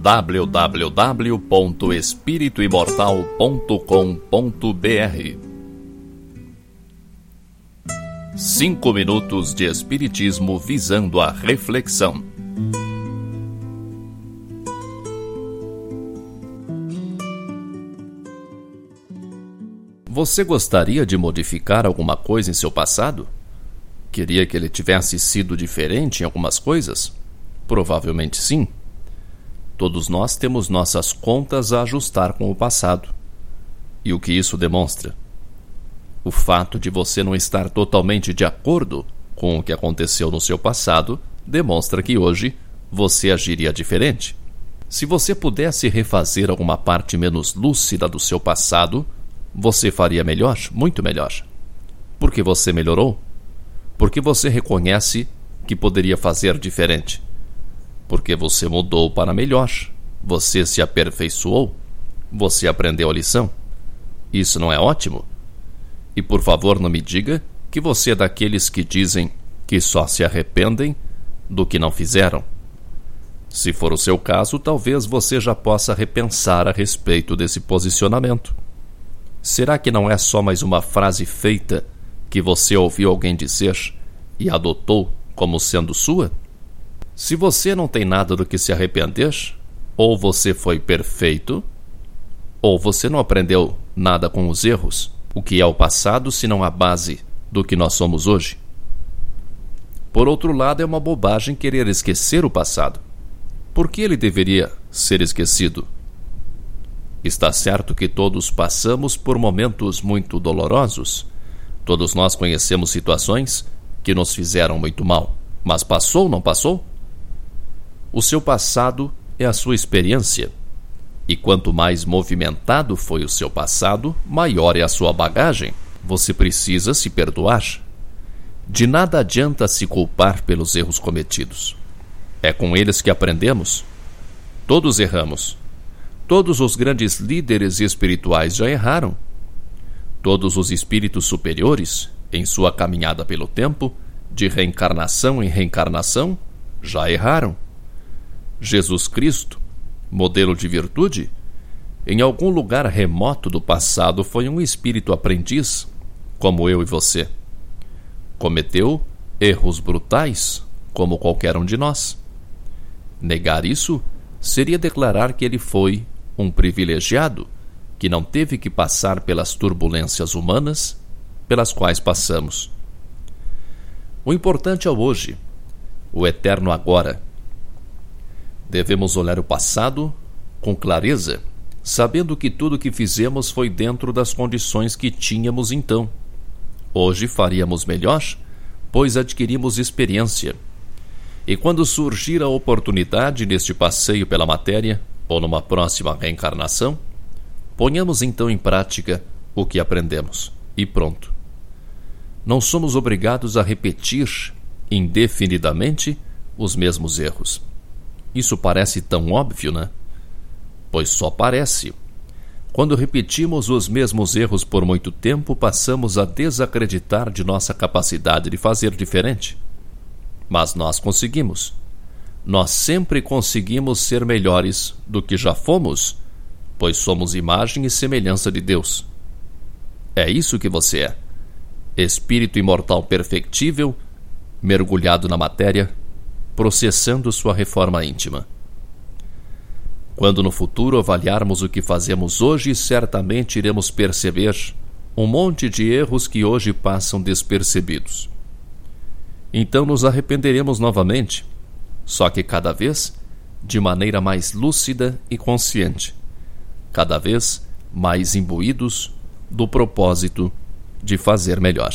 www.espirituimortal.com.br Cinco minutos de Espiritismo visando a reflexão. Você gostaria de modificar alguma coisa em seu passado? Queria que ele tivesse sido diferente em algumas coisas? Provavelmente sim. Todos nós temos nossas contas a ajustar com o passado. E o que isso demonstra? O fato de você não estar totalmente de acordo com o que aconteceu no seu passado demonstra que hoje você agiria diferente. Se você pudesse refazer alguma parte menos lúcida do seu passado, você faria melhor, muito melhor. Porque você melhorou? Porque você reconhece que poderia fazer diferente? Porque você mudou para melhor. Você se aperfeiçoou. Você aprendeu a lição. Isso não é ótimo? E por favor, não me diga que você é daqueles que dizem que só se arrependem do que não fizeram. Se for o seu caso, talvez você já possa repensar a respeito desse posicionamento. Será que não é só mais uma frase feita que você ouviu alguém dizer e adotou como sendo sua? Se você não tem nada do que se arrepender, ou você foi perfeito, ou você não aprendeu nada com os erros, o que é o passado se não a base do que nós somos hoje? Por outro lado, é uma bobagem querer esquecer o passado. Por que ele deveria ser esquecido? Está certo que todos passamos por momentos muito dolorosos. Todos nós conhecemos situações que nos fizeram muito mal. Mas passou ou não passou? O seu passado é a sua experiência. E quanto mais movimentado foi o seu passado, maior é a sua bagagem. Você precisa se perdoar. De nada adianta se culpar pelos erros cometidos. É com eles que aprendemos. Todos erramos. Todos os grandes líderes espirituais já erraram. Todos os espíritos superiores, em sua caminhada pelo tempo, de reencarnação em reencarnação, já erraram. Jesus Cristo, modelo de virtude, em algum lugar remoto do passado foi um espírito aprendiz, como eu e você. Cometeu erros brutais, como qualquer um de nós. Negar isso seria declarar que ele foi um privilegiado que não teve que passar pelas turbulências humanas pelas quais passamos. O importante é o hoje, o eterno agora. Devemos olhar o passado com clareza, sabendo que tudo o que fizemos foi dentro das condições que tínhamos então. Hoje faríamos melhor, pois adquirimos experiência. E quando surgir a oportunidade neste passeio pela matéria, ou numa próxima reencarnação, ponhamos então em prática o que aprendemos e pronto. Não somos obrigados a repetir indefinidamente os mesmos erros. Isso parece tão óbvio, né? Pois só parece. Quando repetimos os mesmos erros por muito tempo, passamos a desacreditar de nossa capacidade de fazer diferente. Mas nós conseguimos nós sempre conseguimos ser melhores do que já fomos, pois somos imagem e semelhança de Deus. É isso que você é. Espírito imortal perfectível, mergulhado na matéria, processando sua reforma íntima. Quando no futuro avaliarmos o que fazemos hoje, certamente iremos perceber um monte de erros que hoje passam despercebidos. Então nos arrependeremos novamente só que cada vez de maneira mais lúcida e consciente, cada vez mais imbuídos do propósito de fazer melhor.